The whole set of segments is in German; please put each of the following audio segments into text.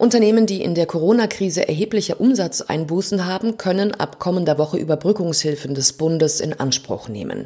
Unternehmen, die in der Corona-Krise erhebliche Umsatzeinbußen haben, können ab kommender Woche Überbrückungshilfen des Bundes in Anspruch nehmen.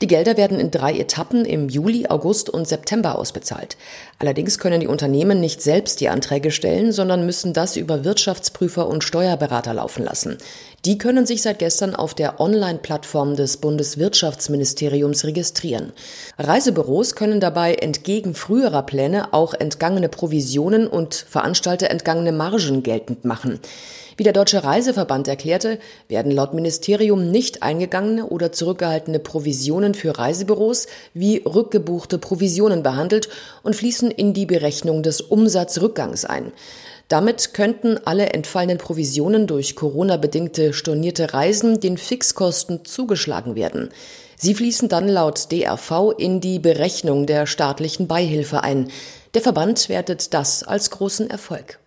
Die Gelder werden in drei Etappen im Juli, August und September ausbezahlt. Allerdings können die Unternehmen nicht selbst die Anträge stellen, sondern müssen das über Wirtschaftsprüfer und Steuerberater laufen lassen. Die können sich seit gestern auf der Online-Plattform des Bundeswirtschaftsministeriums registrieren. Reisebüros können dabei entgegen früherer Pläne auch entgangene Provisionen und Veranstalter entgangene Margen geltend machen. Wie der Deutsche Reiseverband erklärte, werden laut Ministerium nicht eingegangene oder zurückgehaltene Provisionen für Reisebüros wie rückgebuchte Provisionen behandelt und fließen in die Berechnung des Umsatzrückgangs ein. Damit könnten alle entfallenen Provisionen durch Corona-bedingte stornierte Reisen den Fixkosten zugeschlagen werden. Sie fließen dann laut DRV in die Berechnung der staatlichen Beihilfe ein. Der Verband wertet das als großen Erfolg.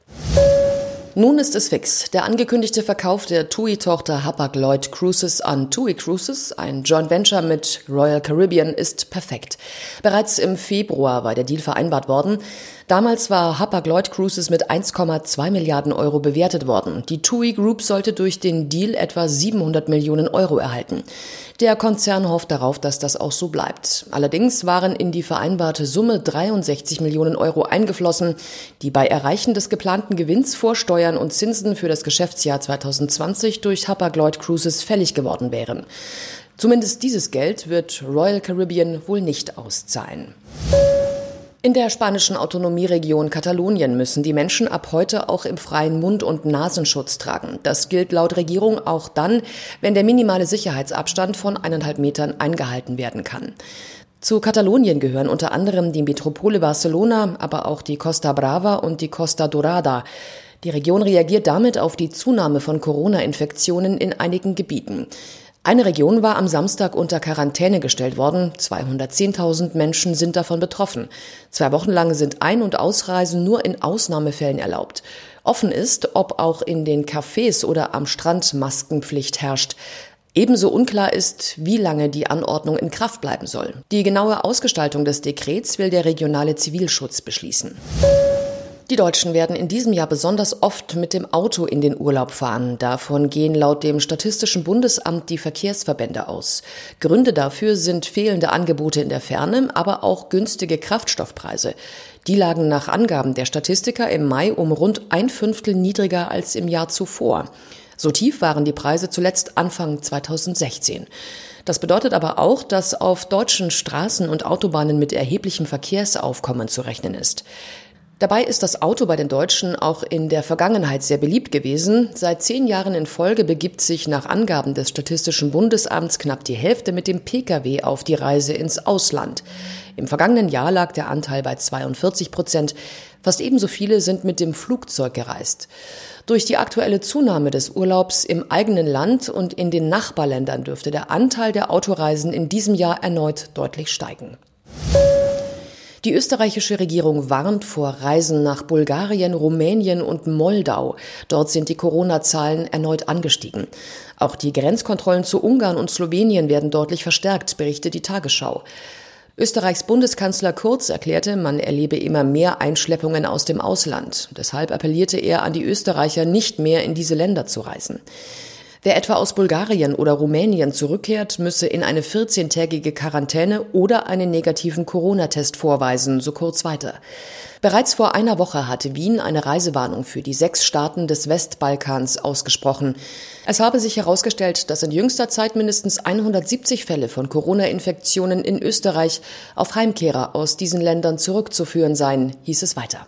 Nun ist es fix. Der angekündigte Verkauf der TUI-Tochter Hapag-Lloyd Cruises an TUI Cruises, ein Joint Venture mit Royal Caribbean, ist perfekt. Bereits im Februar war der Deal vereinbart worden. Damals war Hapag-Lloyd Cruises mit 1,2 Milliarden Euro bewertet worden. Die TUI Group sollte durch den Deal etwa 700 Millionen Euro erhalten. Der Konzern hofft darauf, dass das auch so bleibt. Allerdings waren in die vereinbarte Summe 63 Millionen Euro eingeflossen, die bei Erreichen des geplanten Gewinns vor Steuern und Zinsen für das Geschäftsjahr 2020 durch Hapag-Lloyd Cruises fällig geworden wären. Zumindest dieses Geld wird Royal Caribbean wohl nicht auszahlen. In der spanischen Autonomieregion Katalonien müssen die Menschen ab heute auch im freien Mund- und Nasenschutz tragen. Das gilt laut Regierung auch dann, wenn der minimale Sicherheitsabstand von eineinhalb Metern eingehalten werden kann. Zu Katalonien gehören unter anderem die Metropole Barcelona, aber auch die Costa Brava und die Costa Dorada. Die Region reagiert damit auf die Zunahme von Corona-Infektionen in einigen Gebieten. Eine Region war am Samstag unter Quarantäne gestellt worden. 210.000 Menschen sind davon betroffen. Zwei Wochen lang sind Ein- und Ausreisen nur in Ausnahmefällen erlaubt. Offen ist, ob auch in den Cafés oder am Strand Maskenpflicht herrscht. Ebenso unklar ist, wie lange die Anordnung in Kraft bleiben soll. Die genaue Ausgestaltung des Dekrets will der regionale Zivilschutz beschließen. Die Deutschen werden in diesem Jahr besonders oft mit dem Auto in den Urlaub fahren. Davon gehen laut dem Statistischen Bundesamt die Verkehrsverbände aus. Gründe dafür sind fehlende Angebote in der Ferne, aber auch günstige Kraftstoffpreise. Die lagen nach Angaben der Statistiker im Mai um rund ein Fünftel niedriger als im Jahr zuvor. So tief waren die Preise zuletzt Anfang 2016. Das bedeutet aber auch, dass auf deutschen Straßen und Autobahnen mit erheblichem Verkehrsaufkommen zu rechnen ist. Dabei ist das Auto bei den Deutschen auch in der Vergangenheit sehr beliebt gewesen. Seit zehn Jahren in Folge begibt sich nach Angaben des Statistischen Bundesamts knapp die Hälfte mit dem Pkw auf die Reise ins Ausland. Im vergangenen Jahr lag der Anteil bei 42 Prozent. Fast ebenso viele sind mit dem Flugzeug gereist. Durch die aktuelle Zunahme des Urlaubs im eigenen Land und in den Nachbarländern dürfte der Anteil der Autoreisen in diesem Jahr erneut deutlich steigen. Die österreichische Regierung warnt vor Reisen nach Bulgarien, Rumänien und Moldau. Dort sind die Corona-Zahlen erneut angestiegen. Auch die Grenzkontrollen zu Ungarn und Slowenien werden deutlich verstärkt, berichtet die Tagesschau. Österreichs Bundeskanzler Kurz erklärte, man erlebe immer mehr Einschleppungen aus dem Ausland. Deshalb appellierte er an die Österreicher, nicht mehr in diese Länder zu reisen. Wer etwa aus Bulgarien oder Rumänien zurückkehrt, müsse in eine 14-tägige Quarantäne oder einen negativen Corona-Test vorweisen, so kurz weiter. Bereits vor einer Woche hatte Wien eine Reisewarnung für die sechs Staaten des Westbalkans ausgesprochen. Es habe sich herausgestellt, dass in jüngster Zeit mindestens 170 Fälle von Corona-Infektionen in Österreich auf Heimkehrer aus diesen Ländern zurückzuführen seien, hieß es weiter.